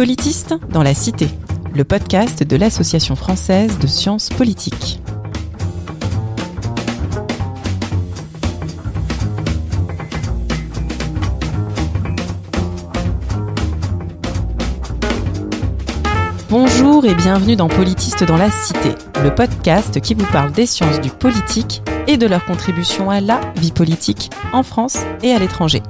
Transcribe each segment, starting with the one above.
Politiste dans la Cité, le podcast de l'Association française de sciences politiques. Bonjour et bienvenue dans Politiste dans la Cité, le podcast qui vous parle des sciences du politique et de leur contribution à la vie politique en France et à l'étranger.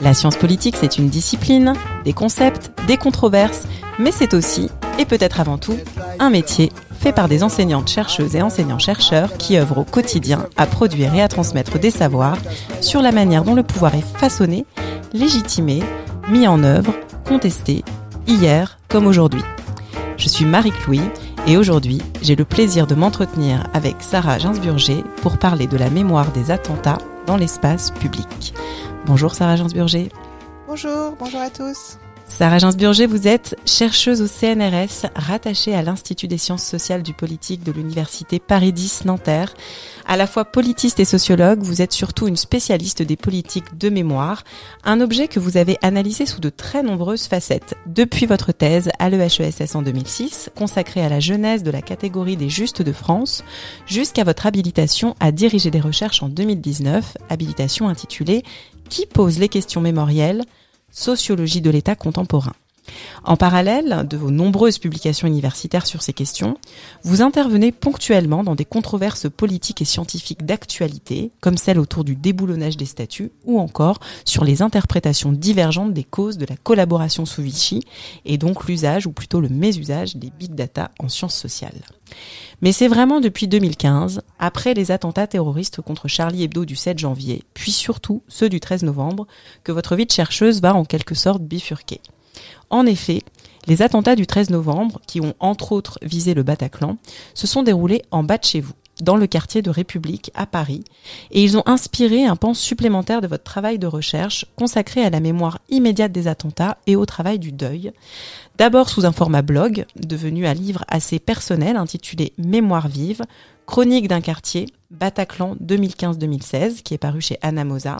La science politique, c'est une discipline, des concepts, des controverses, mais c'est aussi, et peut-être avant tout, un métier fait par des enseignantes chercheuses et enseignants-chercheurs qui œuvrent au quotidien à produire et à transmettre des savoirs sur la manière dont le pouvoir est façonné, légitimé, mis en œuvre, contesté, hier comme aujourd'hui. Je suis Marie-Louis et aujourd'hui, j'ai le plaisir de m'entretenir avec Sarah Gainsburger pour parler de la mémoire des attentats dans l'espace public. Bonjour Sarah Gainsburger. Bonjour, bonjour à tous. Sarah Gainsburger, vous êtes chercheuse au CNRS, rattachée à l'Institut des sciences sociales du politique de l'Université Paris 10 Nanterre. À la fois politiste et sociologue, vous êtes surtout une spécialiste des politiques de mémoire, un objet que vous avez analysé sous de très nombreuses facettes, depuis votre thèse à l'EHESS en 2006, consacrée à la genèse de la catégorie des justes de France, jusqu'à votre habilitation à diriger des recherches en 2019, habilitation intitulée Qui pose les questions mémorielles? Sociologie de l'État contemporain. En parallèle de vos nombreuses publications universitaires sur ces questions, vous intervenez ponctuellement dans des controverses politiques et scientifiques d'actualité, comme celle autour du déboulonnage des statuts, ou encore sur les interprétations divergentes des causes de la collaboration sous Vichy, et donc l'usage, ou plutôt le mésusage, des big data en sciences sociales. Mais c'est vraiment depuis 2015, après les attentats terroristes contre Charlie Hebdo du 7 janvier, puis surtout ceux du 13 novembre, que votre vie de chercheuse va en quelque sorte bifurquer. En effet, les attentats du 13 novembre, qui ont entre autres visé le Bataclan, se sont déroulés en bas de chez vous, dans le quartier de République à Paris, et ils ont inspiré un pan supplémentaire de votre travail de recherche consacré à la mémoire immédiate des attentats et au travail du deuil. D'abord sous un format blog, devenu un livre assez personnel intitulé Mémoire vive, chronique d'un quartier, Bataclan 2015-2016, qui est paru chez Anna Mosa,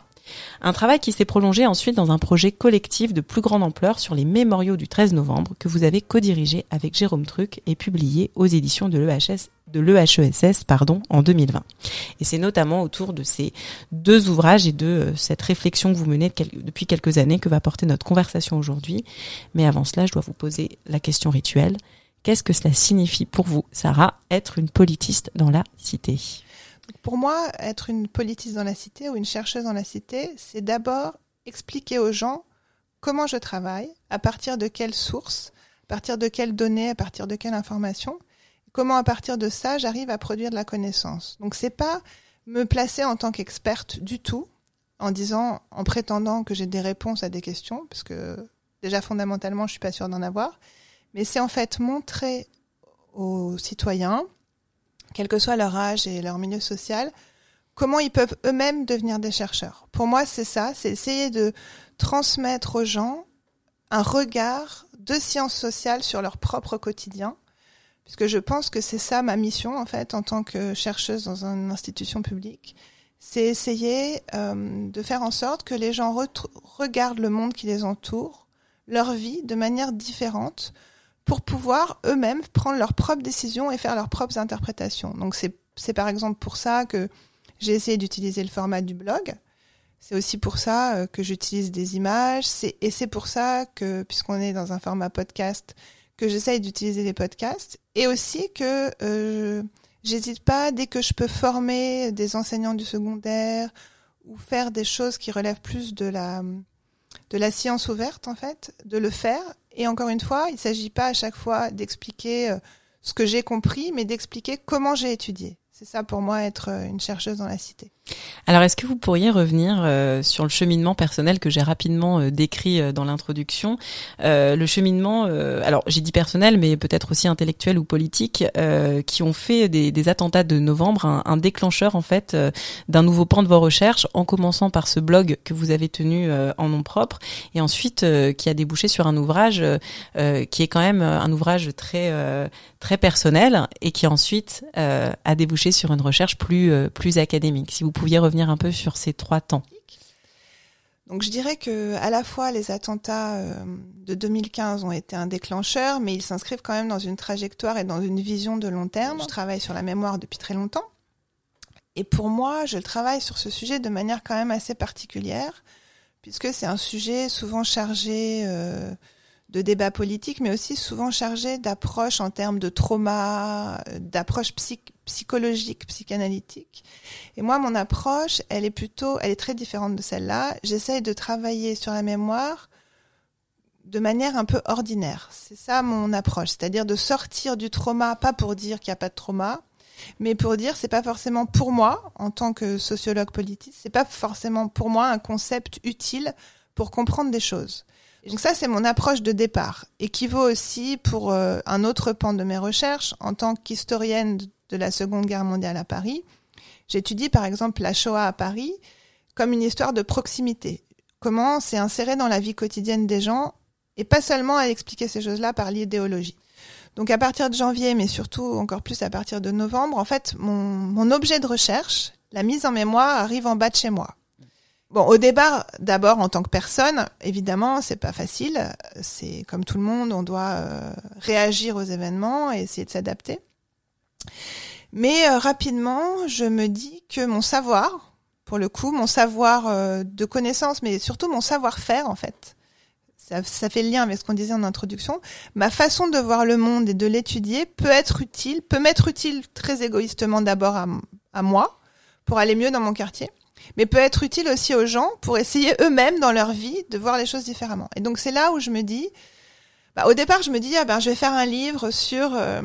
un travail qui s'est prolongé ensuite dans un projet collectif de plus grande ampleur sur les mémoriaux du 13 novembre que vous avez co-dirigé avec Jérôme Truc et publié aux éditions de de l'EHESS pardon en 2020. Et c'est notamment autour de ces deux ouvrages et de euh, cette réflexion que vous menez depuis quelques années que va porter notre conversation aujourd'hui. Mais avant cela, je dois vous poser la question rituelle. Qu'est-ce que cela signifie pour vous, Sarah, être une politiste dans la cité? Pour moi, être une politiste dans la cité ou une chercheuse dans la cité, c'est d'abord expliquer aux gens comment je travaille, à partir de quelles sources, à partir de quelles données, à partir de quelles informations, comment à partir de ça j'arrive à produire de la connaissance. Donc c'est pas me placer en tant qu'experte du tout, en disant, en prétendant que j'ai des réponses à des questions, parce que déjà fondamentalement je suis pas sûre d'en avoir, mais c'est en fait montrer aux citoyens quel que soit leur âge et leur milieu social, comment ils peuvent eux-mêmes devenir des chercheurs. Pour moi, c'est ça, c'est essayer de transmettre aux gens un regard de sciences sociales sur leur propre quotidien, puisque je pense que c'est ça ma mission, en fait, en tant que chercheuse dans une institution publique. C'est essayer euh, de faire en sorte que les gens regardent le monde qui les entoure, leur vie, de manière différente, pour pouvoir eux-mêmes prendre leurs propres décisions et faire leurs propres interprétations. Donc c'est par exemple pour ça que j'ai essayé d'utiliser le format du blog. C'est aussi pour ça euh, que j'utilise des images. Et c'est pour ça que, puisqu'on est dans un format podcast, que j'essaye d'utiliser les podcasts. Et aussi que euh, j'hésite pas, dès que je peux former des enseignants du secondaire ou faire des choses qui relèvent plus de la, de la science ouverte, en fait, de le faire et encore une fois, il ne s'agit pas à chaque fois d'expliquer euh, ce que j'ai compris, mais d'expliquer comment j'ai étudié. C'est ça pour moi être euh, une chercheuse dans la cité. Alors, est-ce que vous pourriez revenir euh, sur le cheminement personnel que j'ai rapidement euh, décrit euh, dans l'introduction? Le cheminement, alors j'ai dit personnel, mais peut-être aussi intellectuel ou politique, qui ont fait des, attentats de novembre un, un déclencheur en fait d'un nouveau pan de vos recherches, en commençant par ce blog que vous avez tenu en nom propre, et ensuite qui a débouché sur un ouvrage qui est quand même un ouvrage très très personnel et qui ensuite a débouché sur une recherche plus plus académique. Si vous pouviez revenir un peu sur ces trois temps. Donc je dirais que à la fois les attentats euh, de 2015 ont été un déclencheur, mais ils s'inscrivent quand même dans une trajectoire et dans une vision de long terme. Je travaille sur la mémoire depuis très longtemps. Et pour moi, je travaille sur ce sujet de manière quand même assez particulière, puisque c'est un sujet souvent chargé euh, de débats politiques, mais aussi souvent chargé d'approches en termes de trauma, d'approches psychologiques, psychanalytiques. Et moi, mon approche, elle est plutôt, elle est très différente de celle-là. J'essaye de travailler sur la mémoire de manière un peu ordinaire. C'est ça mon approche, c'est-à-dire de sortir du trauma, pas pour dire qu'il n'y a pas de trauma, mais pour dire c'est pas forcément pour moi en tant que sociologue politique, c'est pas forcément pour moi un concept utile pour comprendre des choses. Donc ça, c'est mon approche de départ, et qui vaut aussi pour euh, un autre pan de mes recherches. En tant qu'historienne de la Seconde Guerre mondiale à Paris, j'étudie par exemple la Shoah à Paris comme une histoire de proximité. Comment c'est inséré dans la vie quotidienne des gens, et pas seulement à expliquer ces choses-là par l'idéologie. Donc à partir de janvier, mais surtout encore plus à partir de novembre, en fait, mon, mon objet de recherche, la mise en mémoire, arrive en bas de chez moi. Bon, au départ, d'abord en tant que personne, évidemment, c'est pas facile. C'est comme tout le monde, on doit euh, réagir aux événements et essayer de s'adapter. Mais euh, rapidement, je me dis que mon savoir, pour le coup, mon savoir euh, de connaissance, mais surtout mon savoir-faire, en fait, ça, ça, fait le lien avec ce qu'on disait en introduction. Ma façon de voir le monde et de l'étudier peut être utile, peut m'être utile très égoïstement d'abord à, à moi pour aller mieux dans mon quartier mais peut être utile aussi aux gens pour essayer eux-mêmes dans leur vie de voir les choses différemment. Et donc c'est là où je me dis, bah, au départ je me dis, ah ben je vais faire un livre sur euh,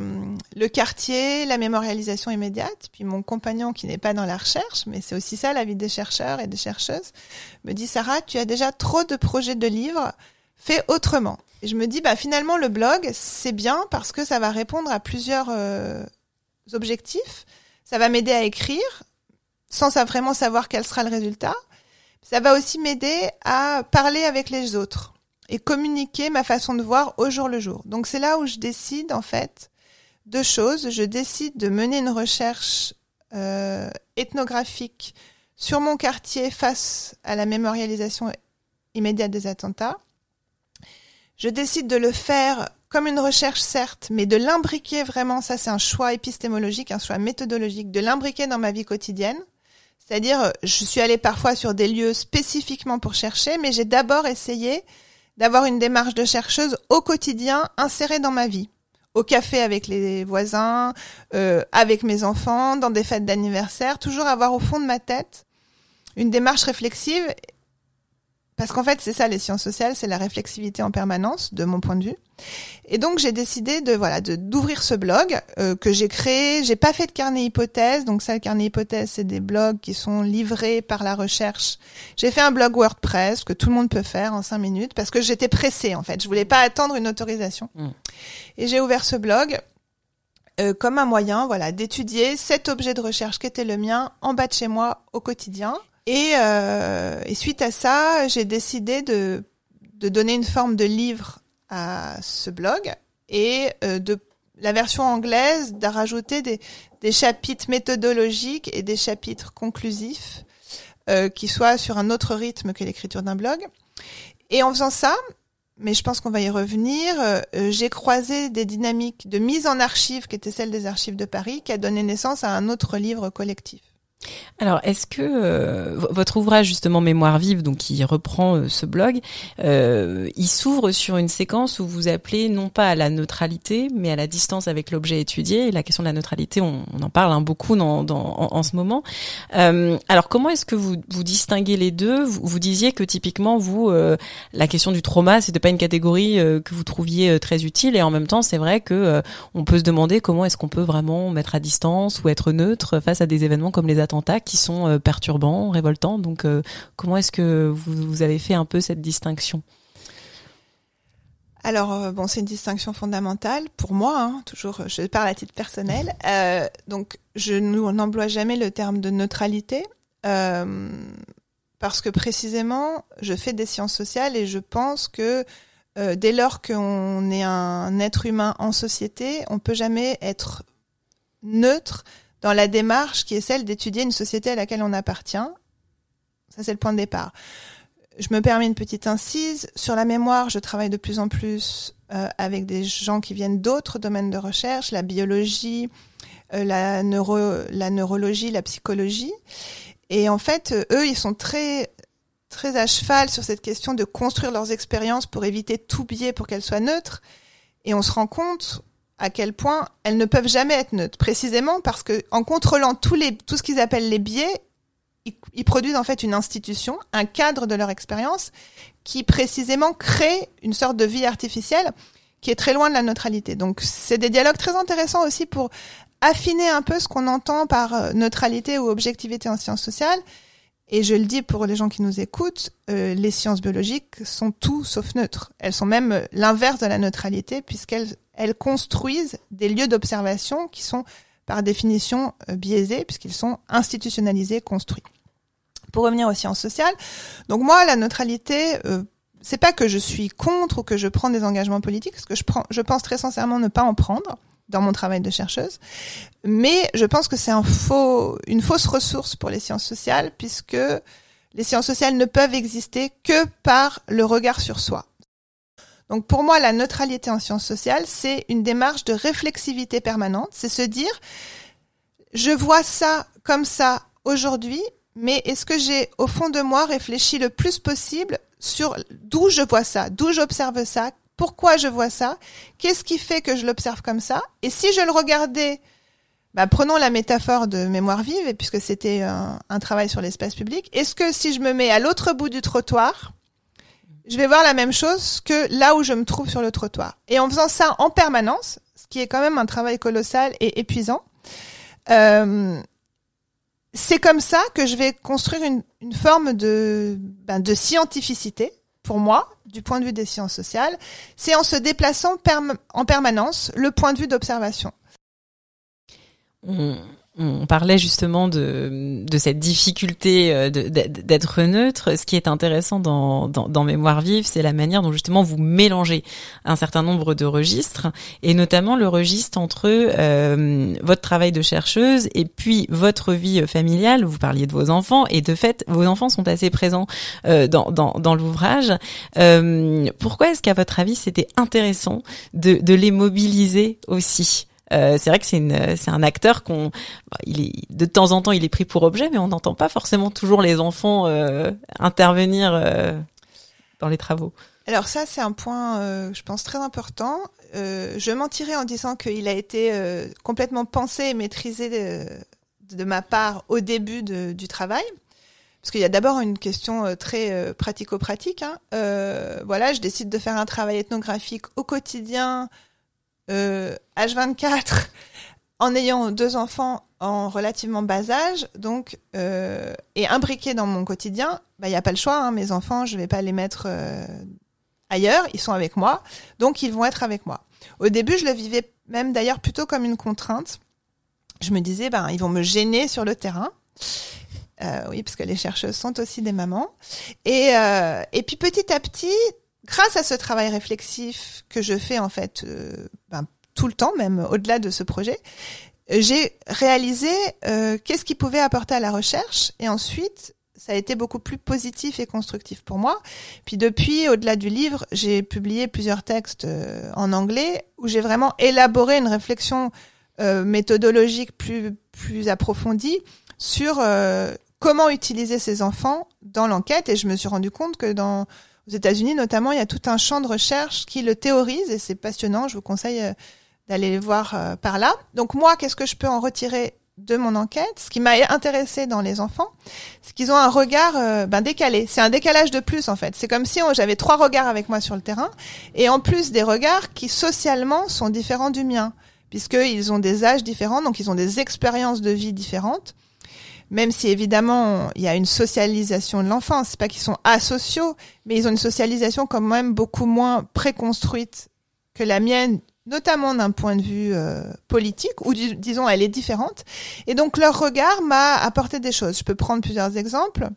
le quartier, la mémorialisation immédiate. Puis mon compagnon qui n'est pas dans la recherche, mais c'est aussi ça la vie des chercheurs et des chercheuses, me dit Sarah, tu as déjà trop de projets de livres, fais autrement. Et je me dis, bah finalement le blog c'est bien parce que ça va répondre à plusieurs euh, objectifs. Ça va m'aider à écrire, sans vraiment savoir quel sera le résultat. Ça va aussi m'aider à parler avec les autres et communiquer ma façon de voir au jour le jour. Donc c'est là où je décide en fait deux choses. Je décide de mener une recherche euh, ethnographique sur mon quartier face à la mémorialisation immédiate des attentats. Je décide de le faire comme une recherche certes, mais de l'imbriquer vraiment, ça c'est un choix épistémologique, un choix méthodologique, de l'imbriquer dans ma vie quotidienne c'est-à-dire, euh, je suis allée parfois sur des lieux spécifiquement pour chercher, mais j'ai d'abord essayé d'avoir une démarche de chercheuse au quotidien insérée dans ma vie. Au café avec les voisins, euh, avec mes enfants, dans des fêtes d'anniversaire, toujours avoir au fond de ma tête une démarche réflexive parce qu'en fait, c'est ça les sciences sociales, c'est la réflexivité en permanence, de mon point de vue. Et donc j'ai décidé de voilà de d'ouvrir ce blog euh, que j'ai créé. J'ai pas fait de carnet hypothèse, donc ça le carnet hypothèse c'est des blogs qui sont livrés par la recherche. J'ai fait un blog WordPress que tout le monde peut faire en cinq minutes parce que j'étais pressée en fait. Je voulais pas attendre une autorisation. Mmh. Et j'ai ouvert ce blog euh, comme un moyen voilà d'étudier cet objet de recherche qui était le mien en bas de chez moi au quotidien. Et, euh, et suite à ça, j'ai décidé de, de donner une forme de livre à ce blog et euh, de la version anglaise d'à rajouter des, des chapitres méthodologiques et des chapitres conclusifs euh, qui soient sur un autre rythme que l'écriture d'un blog. Et en faisant ça, mais je pense qu'on va y revenir, euh, j'ai croisé des dynamiques de mise en archive qui étaient celles des archives de Paris, qui a donné naissance à un autre livre collectif. Alors, est-ce que euh, votre ouvrage justement Mémoire vive, donc qui reprend euh, ce blog, euh, il s'ouvre sur une séquence où vous appelez non pas à la neutralité, mais à la distance avec l'objet étudié. La question de la neutralité, on, en parle hein, beaucoup dans, en, ce moment. alors, comment est-ce que vous, vous distinguez les deux? Vous, vous, disiez que typiquement, vous, la question du trauma, c'était pas une catégorie que vous trouviez très utile, et en même temps, c'est vrai que on peut se demander comment est-ce qu'on peut vraiment mettre à distance ou être neutre face à des événements comme les attentats qui sont euh, perturbants, révoltants. Donc, euh, comment est-ce que vous, avez fait un peu cette distinction? Alors euh, bon, c'est une distinction fondamentale pour moi. Hein, toujours, je parle à titre personnel. donc, je n'emploie jamais le terme de neutralité parce que précisément, je fais des sciences sociales et je pense que dès lors qu'on est un être humain en société, on peut jamais être neutre dans la démarche qui est celle d'étudier une société à laquelle on appartient. Ça, c'est le point de départ. je me permets une petite incise. Sur la mémoire, je travaille de plus en plus euh, avec des gens qui viennent d'autres domaines de recherche, la biologie, euh, la, neuro, la neurologie, la psychologie. Et en fait, euh, eux, ils sont très très à cheval sur cette question de construire leurs expériences pour éviter tout biais pour qu'elles soient neutres. Et on se rend compte à quel point elles ne peuvent jamais être neutres, précisément parce que en contrôlant tous les, tout ce qu'ils appellent les biais, ils, produisent en fait une institution, un cadre de leur expérience qui précisément crée une sorte de vie artificielle qui est très loin de la neutralité. Donc c'est des dialogues très intéressants aussi pour affiner un peu ce qu'on entend par euh, neutralité ou objectivité en sciences sociales. Et je le dis pour les gens qui nous écoutent, euh, les sciences biologiques sont tout sauf neutres. Elles sont même euh, l'inverse de la neutralité puisqu'elles elles construisent des lieux d'observation qui sont par définition biaisés puisqu'ils sont institutionnalisés, construits. Pour revenir aux sciences sociales, donc moi, la neutralité, euh, c'est pas que je suis contre ou que je prends des engagements politiques, parce que je, prends, je pense très sincèrement ne pas en prendre dans mon travail de chercheuse, mais je pense que c'est un faux, une fausse ressource pour les sciences sociales, puisque les sciences sociales ne peuvent exister que par le regard sur soi. Donc pour moi, la neutralité en sciences sociales, c'est une démarche de réflexivité permanente, c'est se dire, je vois ça comme ça aujourd'hui, mais est-ce que j'ai au fond de moi réfléchi le plus possible sur d'où je vois ça, d'où j'observe ça, pourquoi je vois ça, qu'est-ce qui fait que je l'observe comme ça, et si je le regardais, bah, prenons la métaphore de mémoire vive, puisque c'était un, travail sur l'espace public, est-ce que si je me mets à l'autre bout du trottoir, je vais voir la même chose que là où je me trouve sur le trottoir. Et en faisant ça en permanence, ce qui est quand même un travail colossal et épuisant, euh, c'est comme ça que je vais construire une, une forme de, ben, de scientificité pour moi, du point de vue des sciences sociales. C'est en se déplaçant en permanence le point de vue d'observation on parlait justement de, de cette difficulté euh, d'être neutre. Ce qui est intéressant dans, dans, Mémoire vive, c'est la manière dont justement vous mélangez un certain nombre de registres, et notamment le registre entre euh, votre travail de chercheuse et puis votre vie familiale. Vous parliez de vos enfants, et de fait, vos enfants sont assez présents euh, dans, dans, dans l'ouvrage. pourquoi est-ce qu'à votre avis, c'était intéressant de, de les mobiliser aussi? Euh, c'est vrai que c'est un acteur qu'on, bah, il est de temps en temps il est pris pour objet, mais on n'entend pas forcément toujours les enfants euh, intervenir euh, dans les travaux. Alors ça, c'est un point, je pense, très important. je mentirais en disant qu'il a été complètement pensé et maîtrisé de, ma part au début du travail. Parce qu'il y a d'abord une question très pratico-pratique. Hein. voilà, je décide de faire un travail ethnographique au quotidien euh, H24 en ayant deux enfants en relativement bas âge, donc euh, et imbriqués dans mon quotidien, bah il y a pas le choix. Hein, mes enfants, je vais pas les mettre euh, ailleurs, ils sont avec moi, donc ils vont être avec moi. Au début, je le vivais même d'ailleurs plutôt comme une contrainte. Je me disais, ben ils vont me gêner sur le terrain. Euh, oui, parce que les chercheuses sont aussi des mamans. Et, euh, et puis petit à petit, grâce à ce travail réflexif que je fais en fait euh, ben, tout le temps, même au-delà de ce projet, j'ai réalisé euh, qu'est-ce qui pouvait apporter à la recherche et ensuite ça a été beaucoup plus positif et constructif pour moi. Puis depuis, au-delà du livre, j'ai publié plusieurs textes euh, en anglais où j'ai vraiment élaboré une réflexion méthodologique plus plus approfondie sur comment utiliser ces enfants dans l'enquête et je me suis rendu compte que dans aux États-Unis notamment, il y a tout un champ de recherche qui le théorise et c'est passionnant. Je vous conseille euh, d'aller voir euh, par là. Donc moi, qu'est-ce que je peux en retirer de mon enquête? Ce qui m'a intéressé dans les enfants, c'est qu'ils ont un regard euh, ben, décalé. C'est un décalage de plus en fait. C'est comme si j'avais trois regards avec moi sur le terrain et en plus des regards qui socialement sont différents du mien puisqu'ils ont des âges différents, donc ils ont des expériences de vie différentes même si évidemment il y a une socialisation de l'enfant, c'est pas qu'ils sont asociaux, mais ils ont une socialisation quand même beaucoup moins préconstruite que la mienne, notamment d'un point de vue euh, politique, ou disons elle est différente. Et donc leur regard m'a apporté des choses. Je peux prendre plusieurs exemples.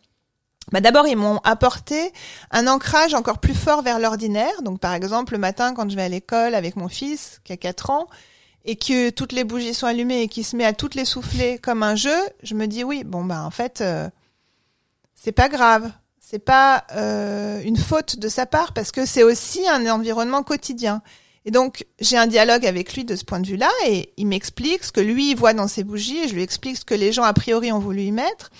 Bah D'abord, ils m'ont apporté un ancrage encore plus fort vers l'ordinaire. Donc, par exemple, le matin, quand je vais à l'école avec mon fils, qui a 4 ans, et que toutes les bougies sont allumées et qu'il se met à toutes les souffler comme un jeu, je me dis oui, bon bah en fait euh, c'est pas grave. c'est pas euh, une faute de sa part parce que c'est aussi un environnement quotidien. Et donc j'ai un dialogue avec lui de ce point de vue-là et il m'explique ce que lui voit dans ses bougies et je lui explique ce que les gens a priori ont voulu y mettre.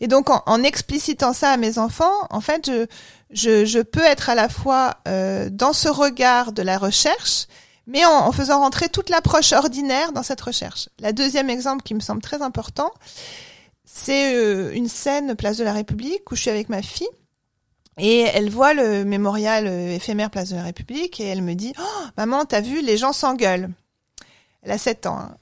Et donc en, en explicitant ça à mes enfants, en fait, je, je, je peux être à la fois euh, dans ce regard de la recherche, mais en, faisant rentrer toute l'approche ordinaire dans cette recherche. La deuxième exemple qui me semble très important, c'est euh, une scène place de la République où je suis avec ma fille. Et elle voit le mémorial euh, éphémère Place de la République et elle me dit oh, Maman, t'as vu, les gens s'engueulent. Elle a 7 ans. Hein.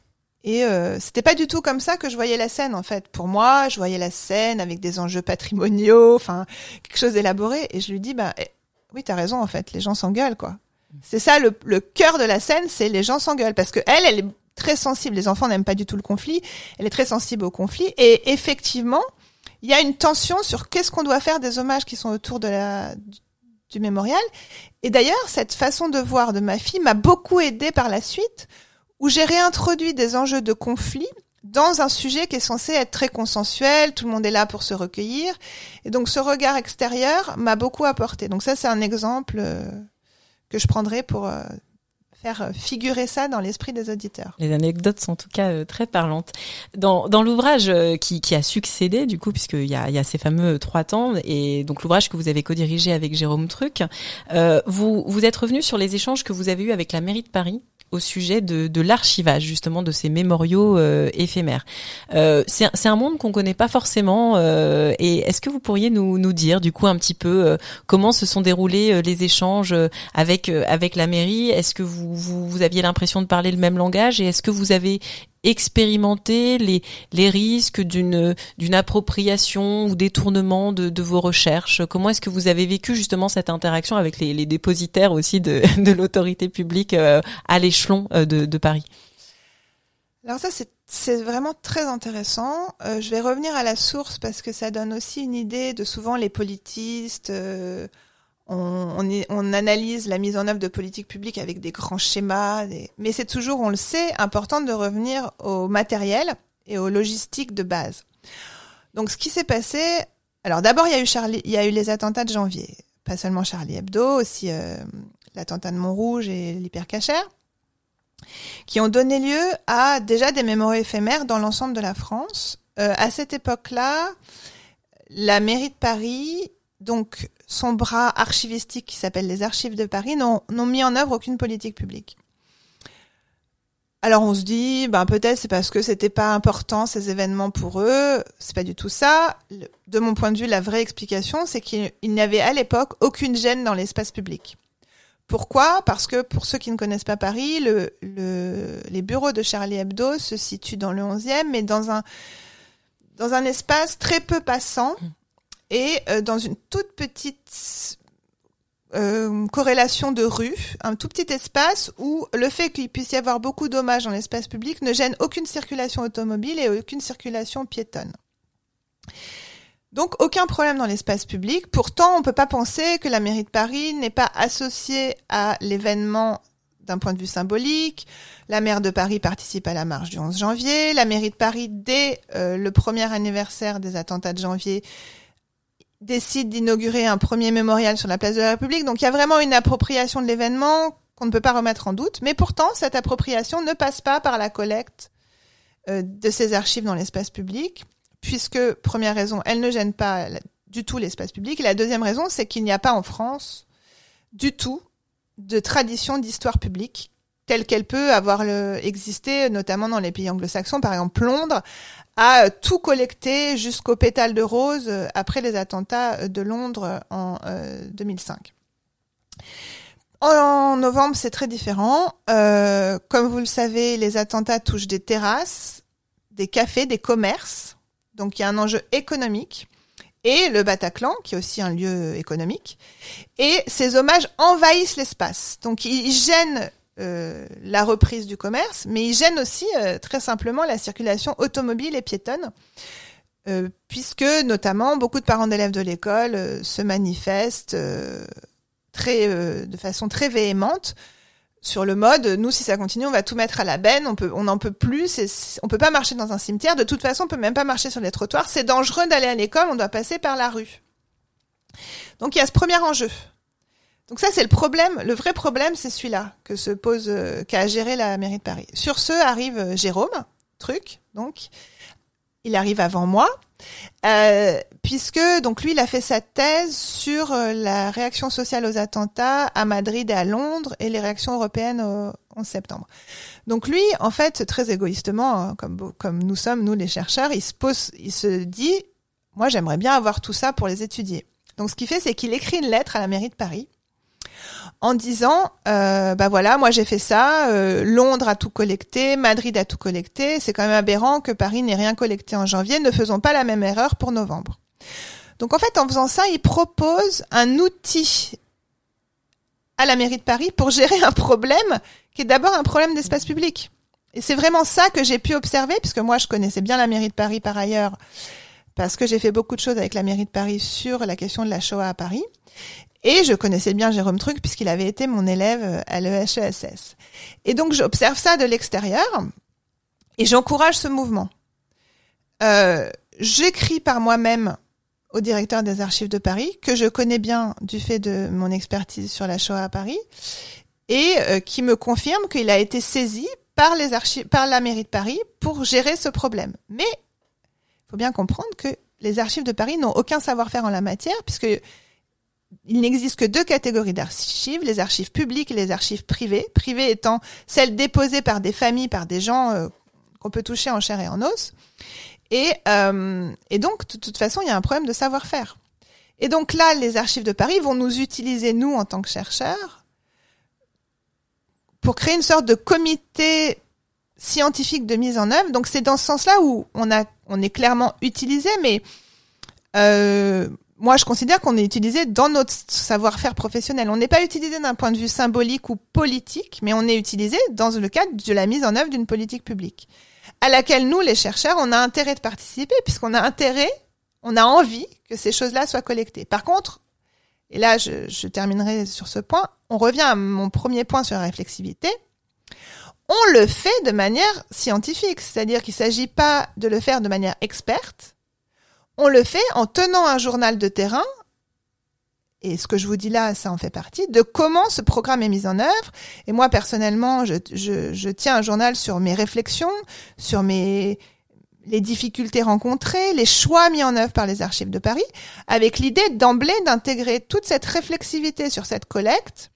Et euh, c'était pas du tout comme ça que je voyais la scène en fait. Pour moi, je voyais la scène avec des enjeux patrimoniaux, enfin quelque chose d'élaboré. Et je lui dis bah eh, oui, t'as raison en fait, les gens s'engueulent quoi. C'est ça le, le cœur de la scène, c'est les gens s'engueulent parce que elle, elle est très sensible. Les enfants n'aiment pas du tout le conflit. Elle est très sensible au conflit. Et effectivement, il y a une tension sur qu'est-ce qu'on doit faire des hommages qui sont autour de la, du, mémorial. Et d'ailleurs, cette façon de voir de ma fille m'a beaucoup aidée par la suite, où j'ai réintroduit des enjeux de conflit dans un sujet qui est censé être très consensuel, tout le monde est là pour se recueillir. Et donc ce regard extérieur m'a beaucoup apporté. Donc ça, c'est un exemple euh, que je prendrai pour euh, faire figurer ça dans l'esprit des auditeurs. Les anecdotes sont en tout cas euh, très parlantes. Dans, dans l'ouvrage euh, qui, qui a succédé, du coup, puisqu'il y a, il y a ces fameux trois temps, et donc l'ouvrage que vous avez co-dirigé avec Jérôme Truc, euh, vous, vous êtes revenu sur les échanges que vous avez eus avec la mairie de Paris au sujet de, de l'archivage justement de ces mémoriaux euh, éphémères. Euh, c'est, un monde qu'on connaît pas forcément. Euh, et est-ce que vous pourriez nous, nous dire du coup un petit peu comment se sont déroulés les échanges avec avec la mairie? Est-ce que vous, vous vous aviez l'impression de parler le même langage? Et est-ce que vous avez expérimenter les, les risques d'une appropriation ou détournement de, de vos recherches Comment est-ce que vous avez vécu justement cette interaction avec les, les dépositaires aussi de, de l'autorité publique euh, à l'échelon euh, de, de Paris? Alors ça, c'est c'est vraiment très intéressant. Euh, je vais revenir à la source parce que ça donne aussi une idée de souvent les politistes. Euh, on, on, on, analyse la mise en œuvre de politiques publiques avec des grands schémas, des... mais c'est toujours, on le sait, important de revenir au matériel et aux logistiques de base. Donc, ce qui s'est passé, alors d'abord, il y a eu Charlie, il y a eu les attentats de janvier, pas seulement Charlie Hebdo, aussi euh, l'attentat de Montrouge et l'hypercachère, qui ont donné lieu à déjà des mémoriaux éphémères dans l'ensemble de la France. Euh, à cette époque-là, la mairie de Paris donc son bras archivistique qui s'appelle les Archives de Paris n'ont mis en œuvre aucune politique publique. Alors on se dit, ben peut-être c'est parce que c'était pas important ces événements pour eux. C'est pas du tout ça. De mon point de vue, la vraie explication, c'est qu'il n'y avait à l'époque aucune gêne dans l'espace public. Pourquoi? Parce que pour ceux qui ne connaissent pas Paris, le, le, les bureaux de Charlie Hebdo se situent dans le 11e, mais dans un dans un espace très peu passant et euh, dans une toute petite euh, corrélation de rue, un tout petit espace où le fait qu'il puisse y avoir beaucoup d'hommages dans l'espace public ne gêne aucune circulation automobile et aucune circulation piétonne. Donc aucun problème dans l'espace public. Pourtant, on ne peut pas penser que la mairie de Paris n'est pas associée à l'événement d'un point de vue symbolique. La maire de Paris participe à la marche du 11 janvier. La mairie de Paris, dès euh, le premier anniversaire des attentats de janvier, décide d'inaugurer un premier mémorial sur la place de la République. Donc il y a vraiment une appropriation de l'événement qu'on ne peut pas remettre en doute. Mais pourtant, cette appropriation ne passe pas par la collecte euh, de ces archives dans l'espace public, puisque, première raison, elle ne gêne pas du tout l'espace public. Et la deuxième raison, c'est qu'il n'y a pas en France du tout de tradition d'histoire publique telle qu'elle peut avoir le, existé, notamment dans les pays anglo-saxons. Par exemple, Londres a tout collecté jusqu'au pétale de rose euh, après les attentats de Londres en euh, 2005. En novembre, c'est très différent. Euh, comme vous le savez, les attentats touchent des terrasses, des cafés, des commerces. Donc il y a un enjeu économique. Et le Bataclan, qui est aussi un lieu économique. Et ces hommages envahissent l'espace. Donc ils gênent euh, la reprise du commerce, mais il gêne aussi euh, très simplement la circulation automobile et piétonne, euh, puisque notamment beaucoup de parents d'élèves de l'école se manifestent très, de façon très véhémente sur le mode nous si ça continue on va tout mettre à la benne on peut on n'en peut plus on peut pas marcher dans un cimetière de toute façon on peut même pas marcher sur les trottoirs c'est dangereux d'aller à l'école on doit passer par la rue Donc il y a ce premier enjeu. Donc ça c'est le problème, le vrai problème c'est celui-là que se pose, euh, qu'a géré la mairie de Paris. Sur ce arrive euh, Jérôme, truc, donc il arrive avant moi, euh, puisque donc lui il a fait sa thèse sur la réaction sociale aux attentats à Madrid et à Londres et les réactions européennes au 11 septembre. Donc lui en fait très égoïstement hein, comme comme nous sommes nous les chercheurs, il se pose, il se dit moi j'aimerais bien avoir tout ça pour les étudier. Donc ce qu'il fait c'est qu'il écrit une lettre à la mairie de Paris en disant euh, bah voilà moi j'ai fait ça euh, Londres a tout collecté Madrid a tout collecté. C'est quand même aberrant que Paris n'ait rien collecté en janvier. Ne faisons pas la même erreur pour novembre. Donc en fait en faisant ça il propose un outil à la mairie de Paris pour gérer un problème qui est d'abord un problème d'espace public. Et c'est vraiment ça que j'ai pu observer puisque moi je connaissais bien la mairie de Paris par ailleurs parce que j'ai fait beaucoup de choses avec la mairie de Paris sur la question de la Shoah à Paris et je connaissais bien Jérôme Truc puisqu'il avait été mon élève à l'EHESS. Et donc j'observe ça de l'extérieur et j'encourage ce mouvement. Euh, J'écris par moi-même au directeur des archives de Paris, que je connais bien du fait de mon expertise sur la Shoah à Paris, et euh, qui me confirme qu'il a été saisi par par la mairie de Paris pour gérer ce problème. Mais il faut bien comprendre que les archives de Paris n'ont aucun savoir-faire en la matière, puisque il n'existe que deux catégories d'archives, les archives publiques et les archives privées. Privées étant celles déposées par des familles, par des gens euh, qu'on peut toucher en chair et en os. Et, euh, et donc, de toute façon, il y a un problème de savoir-faire. Et donc là, les archives de Paris vont nous utiliser, nous, en tant que chercheurs, pour créer une sorte de comité scientifique de mise en œuvre. Donc c'est dans ce sens-là où on, a, on est clairement utilisé, mais euh, moi, je considère qu'on est utilisé dans notre savoir-faire professionnel. On n'est pas utilisé d'un point de vue symbolique ou politique, mais on est utilisé dans le cadre de la mise en œuvre d'une politique publique, à laquelle nous, les chercheurs, on a intérêt de participer, puisqu'on a intérêt, on a envie que ces choses-là soient collectées. Par contre, et là, je, terminerai sur ce point, on revient à mon premier point sur la réflexivité. On le fait de manière scientifique, c'est-à-dire qu'il ne s'agit pas de le faire de manière experte, on le fait en tenant un journal de terrain, et ce que je vous dis là, ça en fait partie, de comment ce programme est mis en œuvre. Et moi, personnellement, je, tiens un journal sur mes réflexions, sur mes, les difficultés rencontrées, les choix mis en œuvre par les archives de Paris, avec l'idée d'emblée d'intégrer toute cette réflexivité sur cette collecte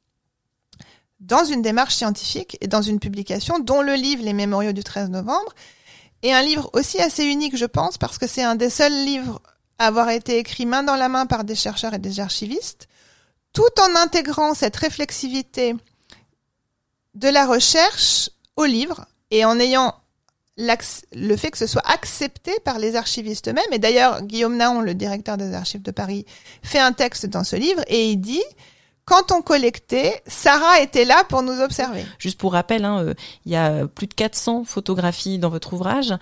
dans une démarche scientifique et dans une publication dont le livre Les Mémoriaux du 13 novembre est un livre aussi assez unique, je pense, parce que c'est un des seuls livres à avoir été écrit main dans la main par des chercheurs et des archivistes, tout en intégrant cette réflexivité de la recherche au livre et en ayant le fait que ce soit accepté par les archivistes eux-mêmes. Et d'ailleurs, Guillaume Naon, le directeur des archives de Paris, fait un texte dans ce livre et il dit quand on collectait, Sarah était là pour nous observer. Juste pour rappel, hein, euh, il y a plus de 400 photographies dans votre ouvrage.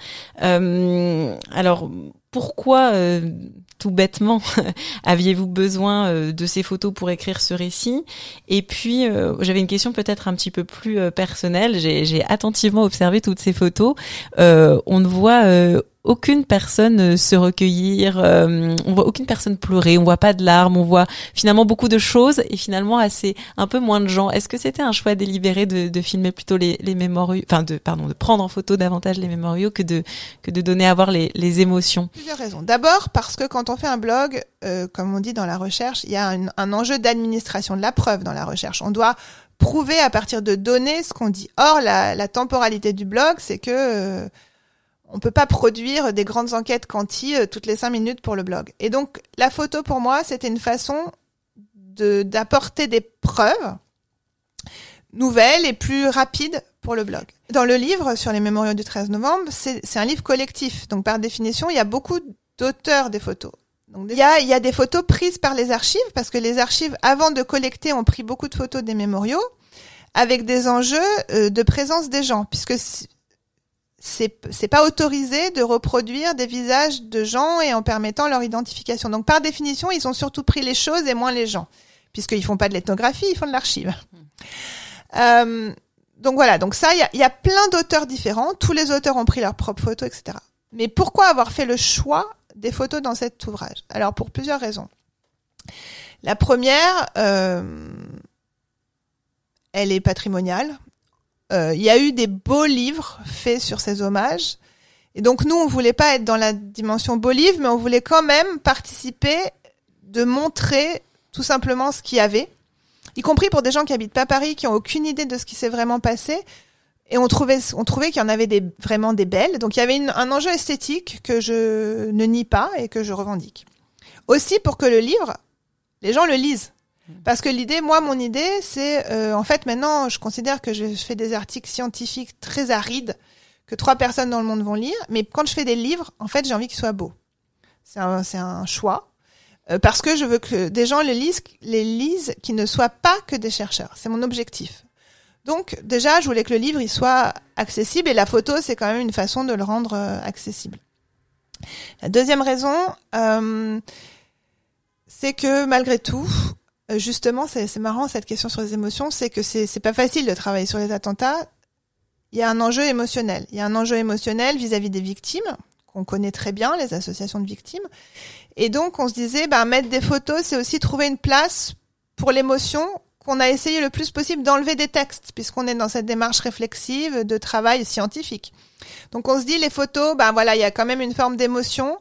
Euh, alors, pourquoi, euh, tout bêtement, aviez-vous besoin euh, de ces photos pour écrire ce récit? Et puis, euh, j'avais une question peut-être un petit peu plus euh, personnelle. J'ai attentivement observé toutes ces photos. on ne voit aucune personne se recueillir, on voit aucune personne pleurer, on voit pas de larmes, on voit finalement beaucoup de choses et finalement assez un peu moins de gens. Est-ce que c'était un choix délibéré de, de filmer plutôt les, les mémoriaux, enfin de pardon, de prendre en photo davantage les mémoriaux que de que de donner à voir les, les émotions? Plusieurs raisons. D'abord parce que quand on fait un blog, euh, comme on dit dans la recherche, il y a un, enjeu d'administration de la preuve dans la recherche. On doit prouver à partir de données ce qu'on dit. Or, la, temporalité du blog, c'est que euh, on peut pas produire des grandes enquêtes quanti euh, toutes les cinq minutes pour le blog. Et donc, la photo pour moi, c'était une façon d'apporter des preuves nouvelles et plus rapides pour le blog. Dans le livre sur les mémoriaux du 13 novembre, c'est un livre collectif. Donc, par définition, il y a beaucoup d'auteurs des photos. Donc, il y a, il y a des photos prises par les archives parce que les archives, avant de collecter, ont pris beaucoup de photos des mémoriaux avec des enjeux euh, de présence des gens, puisque c'est c'est pas autorisé de reproduire des visages de gens et en permettant leur identification. Donc par définition, ils ont surtout pris les choses et moins les gens, puisqu'ils font pas de l'ethnographie, ils font de l'archive. Euh, donc voilà, donc ça, il y a, y a, plein d'auteurs différents. Tous les auteurs ont pris leurs propres photos, etc. Mais pourquoi avoir fait le choix des photos dans cet ouvrage Alors pour plusieurs raisons. La première, euh, elle est patrimoniale. Euh, Il y a eu des beaux livres faits sur ces hommages. Et donc nous, on voulait pas être dans la dimension beau livre, mais on voulait quand même participer de montrer tout simplement ce qu'il y avait, y compris pour des gens qui habitent pas Paris, qui ont aucune idée de ce qui s'est vraiment passé. Et on trouvait, on trouvait qu'il y en avait des, vraiment des belles. Donc il y avait une- un enjeu esthétique que je ne nie pas et que je revendique. Aussi pour que le livre, les gens le lisent. Parce que l'idée, moi, mon idée, c'est, euh, en fait, maintenant, je considère que je fais des articles scientifiques très arides que trois personnes dans le monde vont lire. Mais quand je fais des livres, en fait, j'ai envie qu'ils soient beaux. C'est un, c'est un choix. Euh, parce que je veux que des gens les lisent, les lisent qui ne soient pas que des chercheurs. C'est mon objectif. Donc, déjà, je voulais que le livre, il soit accessible et la photo, c'est quand même une façon de le rendre euh, accessible. La deuxième raison, euh, c'est que malgré tout, euh, justement, c'est marrant cette question sur les émotions, c'est que c'est c'est pas facile de travailler sur les attentats. Il y a un enjeu émotionnel. Il y a un enjeu émotionnel vis-à-vis des victimes qu'on connaît très bien, les associations de victimes. Et donc, on se disait, bah, mettre des photos, c'est aussi trouver une place pour l'émotion qu'on a essayé le plus possible d'enlever des textes, puisqu'on est dans cette démarche réflexive de travail scientifique. Donc, on se dit, les photos, bah voilà, il y a quand même une forme d'émotion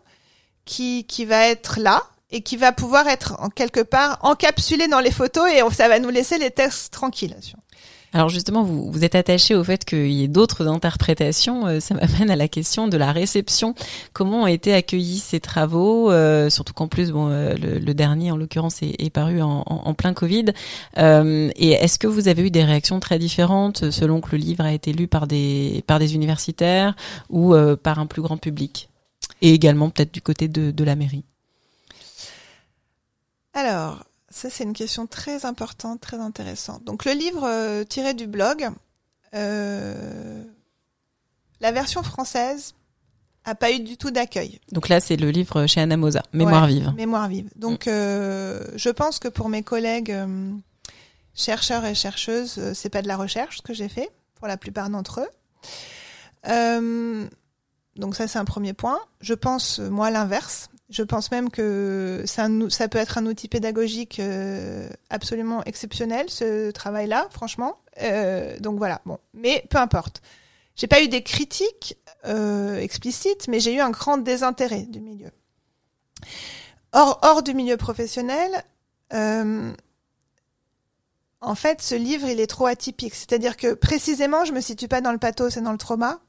qui, qui va être là et qui va pouvoir être en quelque part encapsulée dans les photos et on- ça va nous laisser les textes tranquilles. Alors justement, vous, êtes attaché au fait qu'il y ait d'autres interprétations. Euh, ça m'amène à la question de la réception. Comment ont été accueillis ces travaux euh, Surtout qu'en plus, euh, le, dernier, en l'occurrence, est, paru en, plein Covid. Et est-ce que vous avez eu des réactions très différentes selon que le livre a été lu par des par des universitaires ou par un plus grand public? Et également peut-être du côté de, de la mairie. Alors, ça c'est une question très importante, très intéressante. Donc le livre euh, tiré du blog, euh, la version française a pas eu du tout d'accueil. Donc là, c'est le livre chez Anna Mosa, Mémoire Ouais, vive. Mémoire vive. Donc euh, je pense que pour mes collègues chercheurs et chercheuses, c'est pas de la recherche ce que j'ai fait pour la plupart d'entre eux. Euh, donc ça c'est un premier point. Je pense moi l'inverse. Je pense même que ou- ça peut être un outil pédagogique euh, absolument exceptionnel ce travail-là, franchement. Euh, donc voilà. Bon, mais peu importe. J'ai pas eu des critiques euh, explicites, mais j'ai eu un grand désintérêt du milieu. Hors, hors du milieu professionnel, euh, en fait, ce livre, il est trop atypique. C'est-à-dire que précisément, je me situe pas dans le pathos et dans le trauma.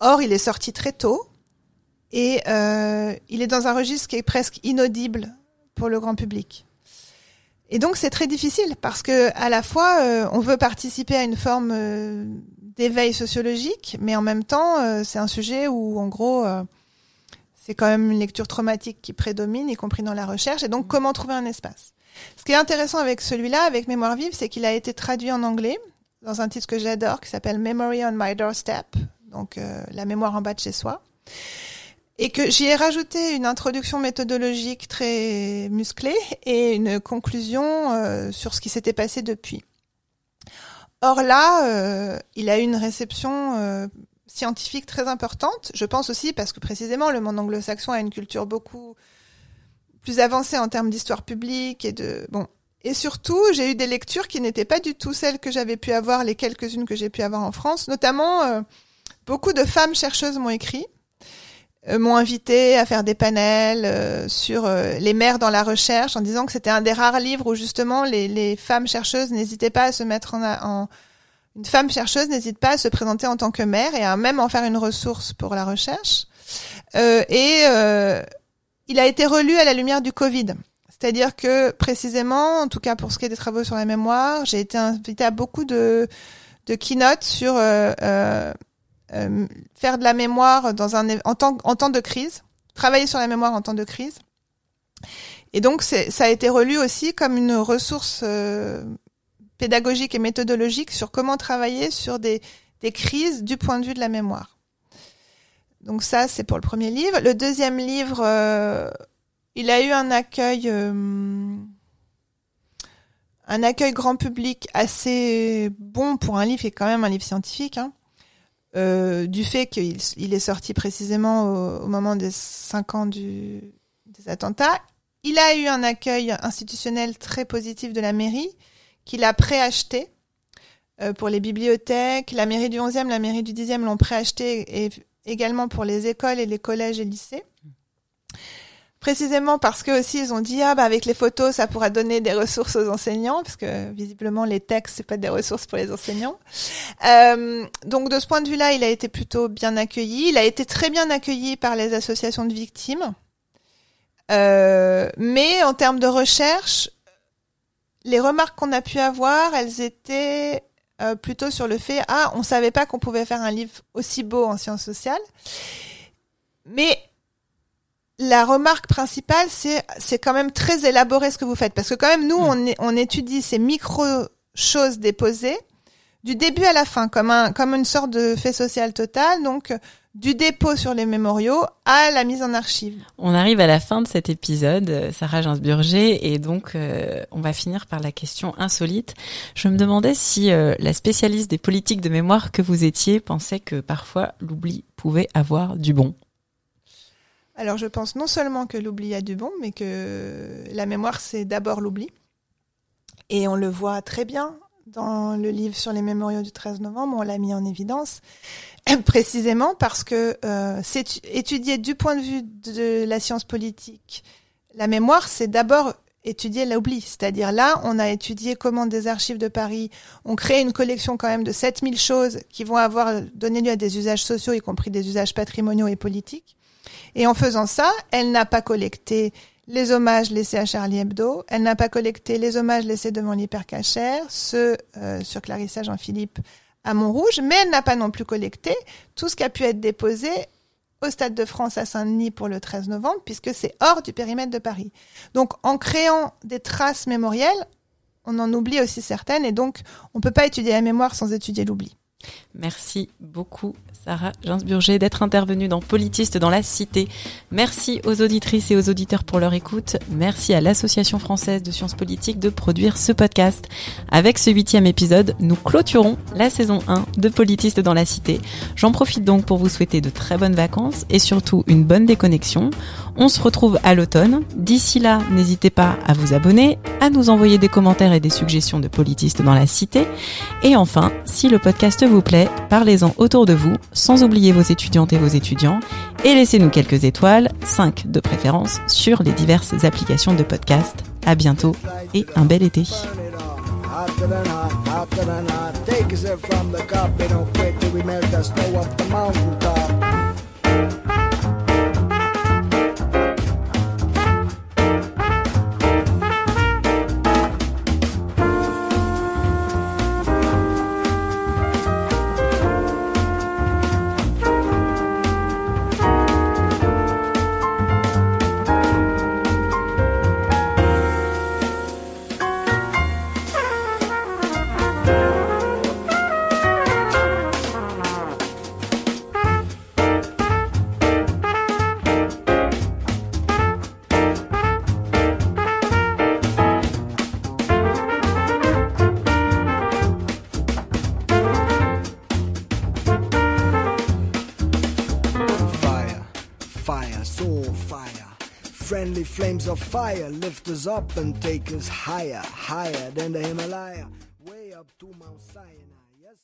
Or, il est sorti très tôt et euh, il est dans un registre qui est presque inaudible pour le grand public. Et donc, c'est très difficile parce que à la fois, euh, on veut participer à une forme euh, d'éveil sociologique, mais en même temps, euh, c'est un sujet où, en gros, euh, c'est quand même une lecture traumatique qui prédomine, y compris dans la recherche. Et donc, comment trouver un espace? Ce qui est intéressant avec celui-là, avec Mémoire vive, c'est qu'il a été traduit en anglais dans un titre que j'adore, qui s'appelle Memory on My Doorstep, donc euh, la mémoire en bas de chez soi. Et que j'y ai rajouté une introduction méthodologique très musclée et une conclusion euh, sur ce qui s'était passé depuis. Or là, euh, il a eu une réception euh, scientifique très importante. Je pense aussi parce que précisément le monde anglo-saxon a une culture beaucoup plus avancée en termes d'histoire publique et de bon. Et surtout, j'ai eu des lectures qui n'étaient pas du tout celles que j'avais pu avoir, les quelques-unes que j'ai pu avoir en France. Notamment, euh, beaucoup de femmes chercheuses m'ont écrit, m'ont invité à faire des panels euh, sur euh, les mères dans la recherche, en disant que c'était un des rares livres où justement les, les femmes chercheuses n'hésitaient pas à se mettre en, en une femme chercheuse n'hésite pas à se présenter en tant que mère et à même en faire une ressource pour la recherche. Euh, et euh, il a été relu à la lumière du Covid. C'est-à-dire que précisément, en tout cas pour ce qui est des travaux sur la mémoire, j'ai été invitée à beaucoup de, de keynotes sur euh, faire de la mémoire dans un, en, temps, en temps de crise, travailler sur la mémoire en temps de crise. Et donc ça a été relu aussi comme une ressource euh, pédagogique et méthodologique sur comment travailler sur des, des crises du point de vue de la mémoire. Donc ça, c'est pour le premier livre. Le deuxième livre, euh, il a eu un accueil, euh, un accueil grand public assez bon pour un livre qui est quand même un livre scientifique, hein, euh, du fait qu'il il est sorti précisément au, moment des cinq ans des attentats. Il a eu un accueil institutionnel très positif de la mairie, qu'il a préacheté euh, pour les bibliothèques. La mairie du 11e, la mairie du 10e l'ont préacheté et également pour les écoles et les collèges et lycées. Précisément parce que aussi ils ont dit ah bah avec les photos ça pourra donner des ressources aux enseignants parce que visiblement les textes c'est pas des ressources pour les enseignants. Euh, donc de ce point de vue-là il a été plutôt bien accueilli. Il a été très bien accueilli par les associations de victimes. Euh, mais en termes de recherche, les remarques qu'on a pu avoir, elles étaient euh, plutôt sur le fait ah on savait pas qu'on pouvait faire un livre aussi beau en sciences sociales. Mais la remarque principale, c'est c'est quand même très élaboré ce que vous faites parce que quand même nous on, on étudie ces micro choses déposées du début à la fin comme un comme une sorte de fait social total donc du dépôt sur les mémoriaux à la mise en archive. On arrive à la fin de cet épisode, Sarah Gainsburger, et donc euh, on va finir par la question insolite. Je me demandais si euh, la spécialiste des politiques de mémoire que vous étiez pensait que parfois l'oubli pouvait avoir du bon. Alors je pense non seulement que l'oubli a du bon, mais que la mémoire, c'est d'abord l'oubli. Et on le voit très bien dans le livre sur les mémoriaux du 13 novembre, on l'a mis en évidence, précisément parce que euh, c'est étudier du point de vue de la science politique. La mémoire, c'est d'abord étudier l'oubli. C'est-à-dire là, on a étudié comment des archives de Paris ont créé une collection quand même de 7000 choses qui vont avoir donné lieu à des usages sociaux, y compris des usages patrimoniaux et politiques. Et en faisant ça, elle n'a pas collecté les hommages laissés à Charlie Hebdo, elle n'a pas collecté les hommages laissés devant l'hypercachère, ceux euh, sur Clarissa Jean-Philippe à Montrouge, mais elle n'a pas non plus collecté tout ce qui a pu être déposé au Stade de France à Saint-Denis pour le 13 novembre, puisque c'est hors du périmètre de Paris. Donc en créant des traces mémorielles, on en oublie aussi certaines, et donc on ne peut pas étudier la mémoire sans étudier l'oubli. Merci beaucoup Sarah Gainsburger d'être intervenue dans Politiste dans la Cité. Merci aux auditrices et aux auditeurs pour leur écoute. Merci à l'Association française de sciences politiques de produire ce podcast. Avec ce huitième épisode, nous clôturons la saison 1 de Politiste dans la Cité. J'en profite donc pour vous souhaiter de très bonnes vacances et surtout une bonne déconnexion. On se retrouve à l'automne. D'ici là, n'hésitez pas à vous abonner, à nous envoyer des commentaires et des suggestions de Politiste dans la Cité. Et enfin, si le podcast vous plaît, parlez-en autour de vous sans oublier vos étudiantes et vos étudiants, et laissez-nous quelques étoiles, 5 de préférence, sur les diverses applications de podcast. À bientôt et un bel été. us up and take us higher, higher than the Himalaya, way up to Mount Sinai. Yes,